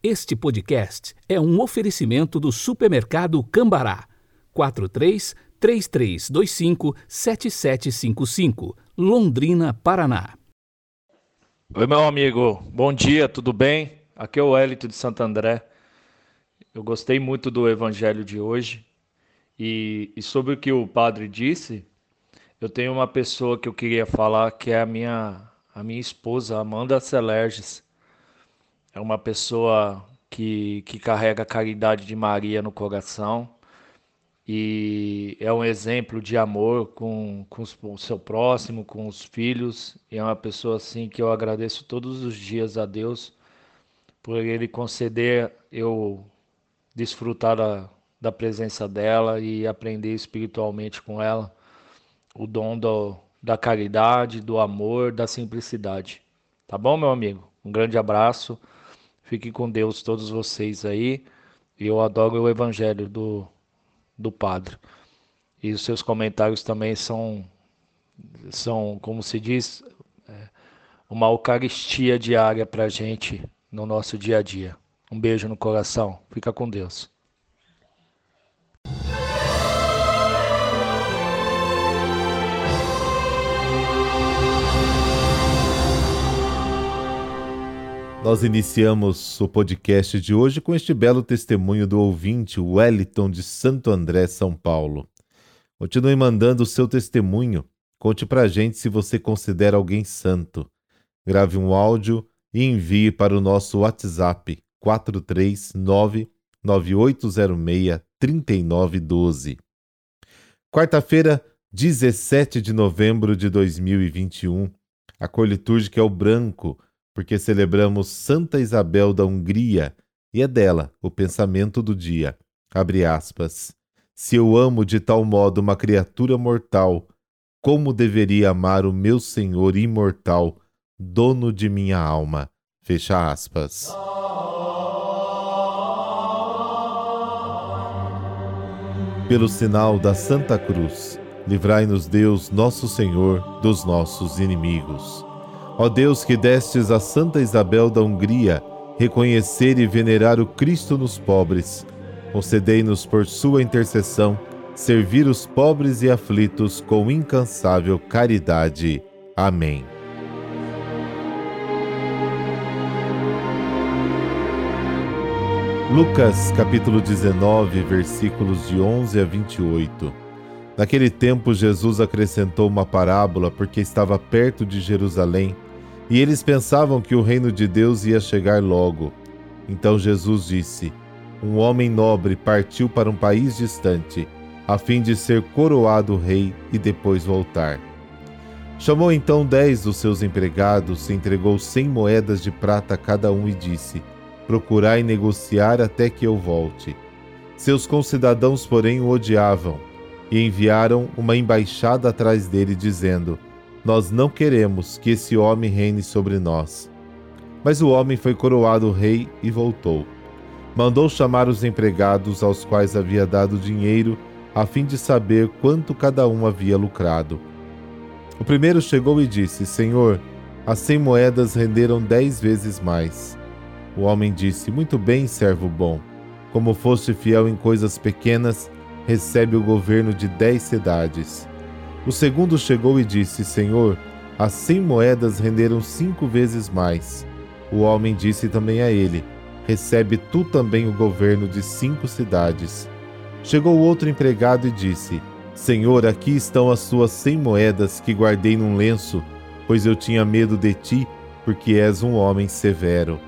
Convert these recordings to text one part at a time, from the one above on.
Este podcast é um oferecimento do supermercado Cambará. 43 3325 7755, Londrina, Paraná. Oi, meu amigo. Bom dia, tudo bem? Aqui é o Hélito de Santo André. Eu gostei muito do evangelho de hoje. E, e sobre o que o padre disse, eu tenho uma pessoa que eu queria falar que é a minha, a minha esposa, Amanda Celerges é uma pessoa que, que carrega a caridade de Maria no coração e é um exemplo de amor com, com o seu próximo, com os filhos, e é uma pessoa assim que eu agradeço todos os dias a Deus por ele conceder eu desfrutar da, da presença dela e aprender espiritualmente com ela o dom do, da caridade, do amor, da simplicidade. Tá bom, meu amigo? Um grande abraço. Fiquem com Deus todos vocês aí. Eu adoro o evangelho do, do Padre. E os seus comentários também são, são como se diz, é, uma eucaristia diária para a gente no nosso dia a dia. Um beijo no coração. Fica com Deus. Nós iniciamos o podcast de hoje com este belo testemunho do ouvinte Wellington de Santo André, São Paulo. Continue mandando o seu testemunho. Conte pra gente se você considera alguém santo. Grave um áudio e envie para o nosso WhatsApp 439 9806 3912. Quarta-feira, 17 de novembro de 2021. A cor litúrgica é o branco porque celebramos Santa Isabel da Hungria e é dela o pensamento do dia. Abre aspas. Se eu amo de tal modo uma criatura mortal, como deveria amar o meu Senhor imortal, dono de minha alma? Fecha aspas. Pelo sinal da Santa Cruz, livrai-nos Deus, nosso Senhor, dos nossos inimigos. Ó Deus que destes a Santa Isabel da Hungria reconhecer e venerar o Cristo nos pobres, concedei-nos por sua intercessão servir os pobres e aflitos com incansável caridade. Amém. Lucas capítulo 19, versículos de 11 a 28. Naquele tempo Jesus acrescentou uma parábola porque estava perto de Jerusalém e eles pensavam que o reino de Deus ia chegar logo. Então Jesus disse: Um homem nobre partiu para um país distante, a fim de ser coroado rei e depois voltar. Chamou então dez dos seus empregados, entregou cem moedas de prata a cada um e disse: Procurai negociar até que eu volte. Seus concidadãos, porém, o odiavam e enviaram uma embaixada atrás dele, dizendo: nós não queremos que esse homem reine sobre nós. Mas o homem foi coroado rei e voltou. Mandou chamar os empregados aos quais havia dado dinheiro, a fim de saber quanto cada um havia lucrado. O primeiro chegou e disse: Senhor, as cem moedas renderam dez vezes mais. O homem disse: Muito bem, servo bom. Como foste fiel em coisas pequenas, recebe o governo de dez cidades. O segundo chegou e disse: Senhor, as cem moedas renderam cinco vezes mais. O homem disse também a ele: Recebe tu também o governo de cinco cidades. Chegou outro empregado e disse: Senhor, aqui estão as suas cem moedas que guardei num lenço, pois eu tinha medo de ti, porque és um homem severo.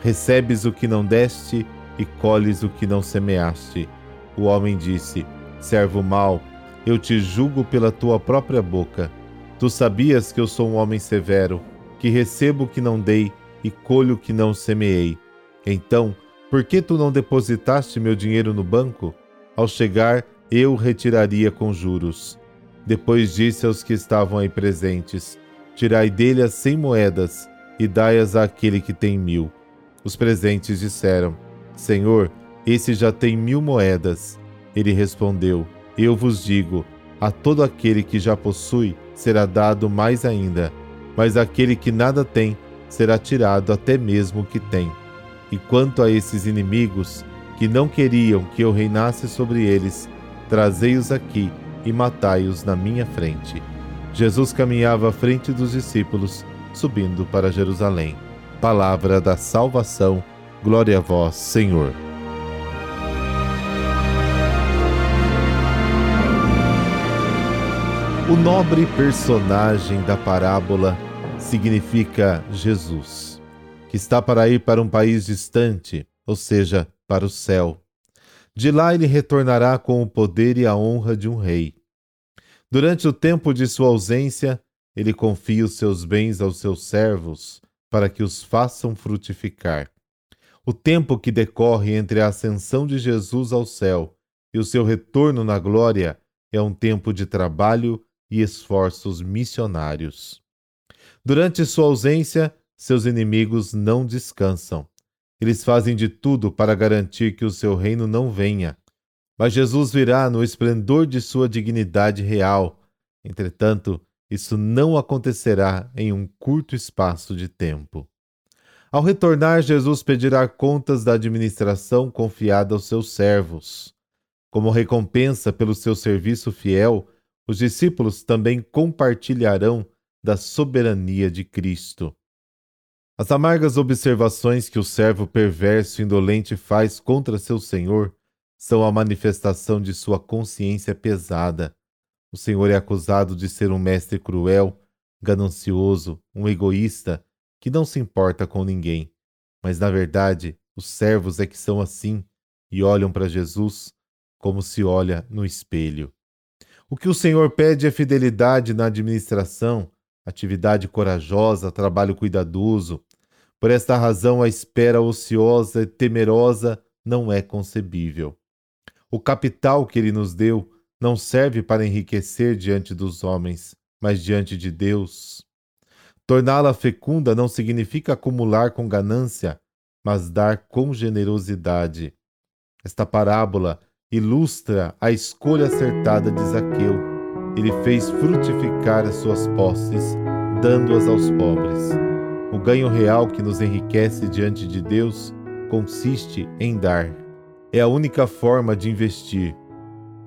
Recebes o que não deste e colhes o que não semeaste. O homem disse: Servo mau, eu te julgo pela tua própria boca. Tu sabias que eu sou um homem severo, que recebo o que não dei e colho o que não semeei. Então, por que tu não depositaste meu dinheiro no banco? Ao chegar, eu o retiraria com juros. Depois disse aos que estavam aí presentes: Tirai dele as cem moedas e dai-as àquele que tem mil. Os presentes disseram: Senhor, esse já tem mil moedas. Ele respondeu: eu vos digo: a todo aquele que já possui será dado mais ainda, mas aquele que nada tem será tirado até mesmo o que tem. E quanto a esses inimigos que não queriam que eu reinasse sobre eles, trazei-os aqui e matai-os na minha frente. Jesus caminhava à frente dos discípulos, subindo para Jerusalém. Palavra da salvação, glória a vós, Senhor. Nobre personagem da parábola significa Jesus, que está para ir para um país distante, ou seja, para o céu. De lá ele retornará com o poder e a honra de um rei. Durante o tempo de sua ausência, ele confia os seus bens aos seus servos, para que os façam frutificar. O tempo que decorre entre a ascensão de Jesus ao céu e o seu retorno na glória é um tempo de trabalho e esforços missionários. Durante sua ausência, seus inimigos não descansam. Eles fazem de tudo para garantir que o seu reino não venha. Mas Jesus virá no esplendor de sua dignidade real. Entretanto, isso não acontecerá em um curto espaço de tempo. Ao retornar, Jesus pedirá contas da administração confiada aos seus servos. Como recompensa pelo seu serviço fiel, os discípulos também compartilharão da soberania de Cristo. As amargas observações que o servo perverso e indolente faz contra seu senhor são a manifestação de sua consciência pesada. O senhor é acusado de ser um mestre cruel, ganancioso, um egoísta, que não se importa com ninguém. Mas, na verdade, os servos é que são assim e olham para Jesus como se olha no espelho. O que o Senhor pede é fidelidade na administração, atividade corajosa, trabalho cuidadoso. Por esta razão, a espera ociosa e temerosa não é concebível. O capital que ele nos deu não serve para enriquecer diante dos homens, mas diante de Deus. Torná-la fecunda não significa acumular com ganância, mas dar com generosidade. Esta parábola ilustra a escolha acertada de Zaqueu ele fez frutificar as suas posses, dando-as aos pobres. O ganho real que nos enriquece diante de Deus consiste em dar. É a única forma de investir.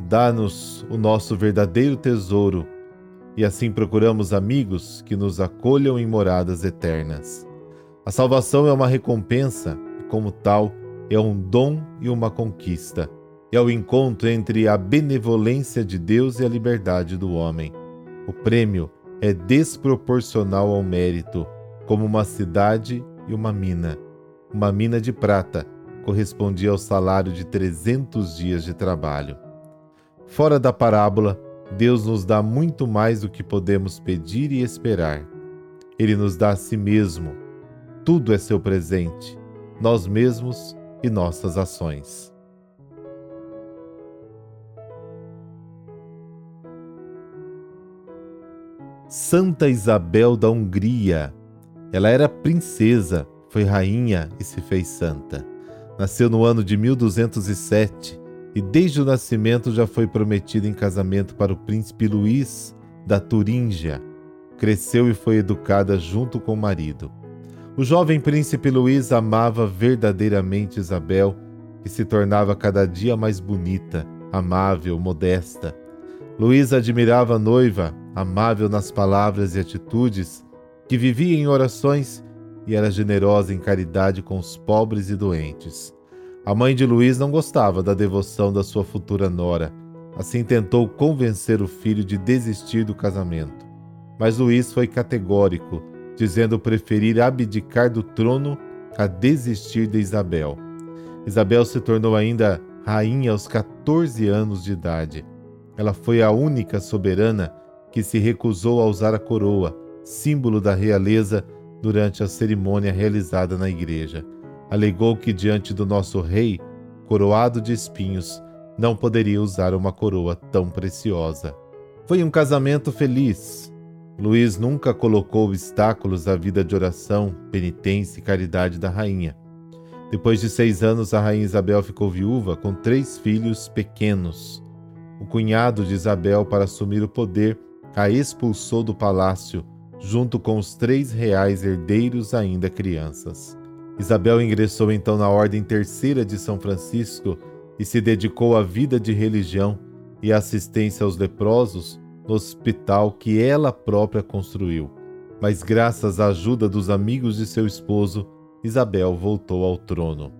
Dá-nos o nosso verdadeiro tesouro e assim procuramos amigos que nos acolham em moradas eternas. A salvação é uma recompensa e, como tal, é um dom e uma conquista é o encontro entre a benevolência de Deus e a liberdade do homem. O prêmio é desproporcional ao mérito, como uma cidade e uma mina. Uma mina de prata correspondia ao salário de 300 dias de trabalho. Fora da parábola, Deus nos dá muito mais do que podemos pedir e esperar. Ele nos dá a si mesmo. Tudo é seu presente, nós mesmos e nossas ações. Santa Isabel da Hungria. Ela era princesa, foi rainha e se fez santa. Nasceu no ano de 1207 e desde o nascimento já foi prometida em casamento para o príncipe Luís da Turíngia. Cresceu e foi educada junto com o marido. O jovem príncipe Luís amava verdadeiramente Isabel, que se tornava cada dia mais bonita, amável, modesta. Luís admirava a noiva, amável nas palavras e atitudes, que vivia em orações e era generosa em caridade com os pobres e doentes. A mãe de Luís não gostava da devoção da sua futura nora, assim tentou convencer o filho de desistir do casamento. Mas Luís foi categórico, dizendo preferir abdicar do trono a desistir de Isabel. Isabel se tornou ainda rainha aos 14 anos de idade. Ela foi a única soberana que se recusou a usar a coroa, símbolo da realeza, durante a cerimônia realizada na igreja. Alegou que diante do nosso rei, coroado de espinhos, não poderia usar uma coroa tão preciosa. Foi um casamento feliz. Luís nunca colocou obstáculos à vida de oração, penitência e caridade da rainha. Depois de seis anos, a rainha Isabel ficou viúva com três filhos pequenos. O cunhado de Isabel, para assumir o poder, a expulsou do palácio, junto com os três reais herdeiros ainda crianças. Isabel ingressou então na Ordem Terceira de São Francisco e se dedicou à vida de religião e assistência aos leprosos no hospital que ela própria construiu. Mas, graças à ajuda dos amigos de seu esposo, Isabel voltou ao trono.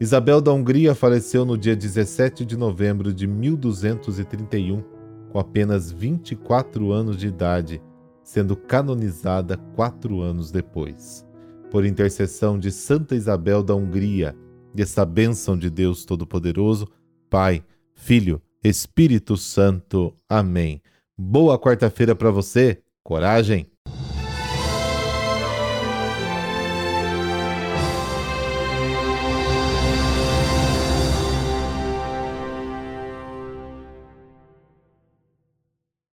Isabel da Hungria faleceu no dia 17 de novembro de 1231, com apenas 24 anos de idade, sendo canonizada quatro anos depois. Por intercessão de Santa Isabel da Hungria, e essa bênção de Deus Todo-Poderoso, Pai, Filho, Espírito Santo. Amém. Boa quarta-feira para você. Coragem!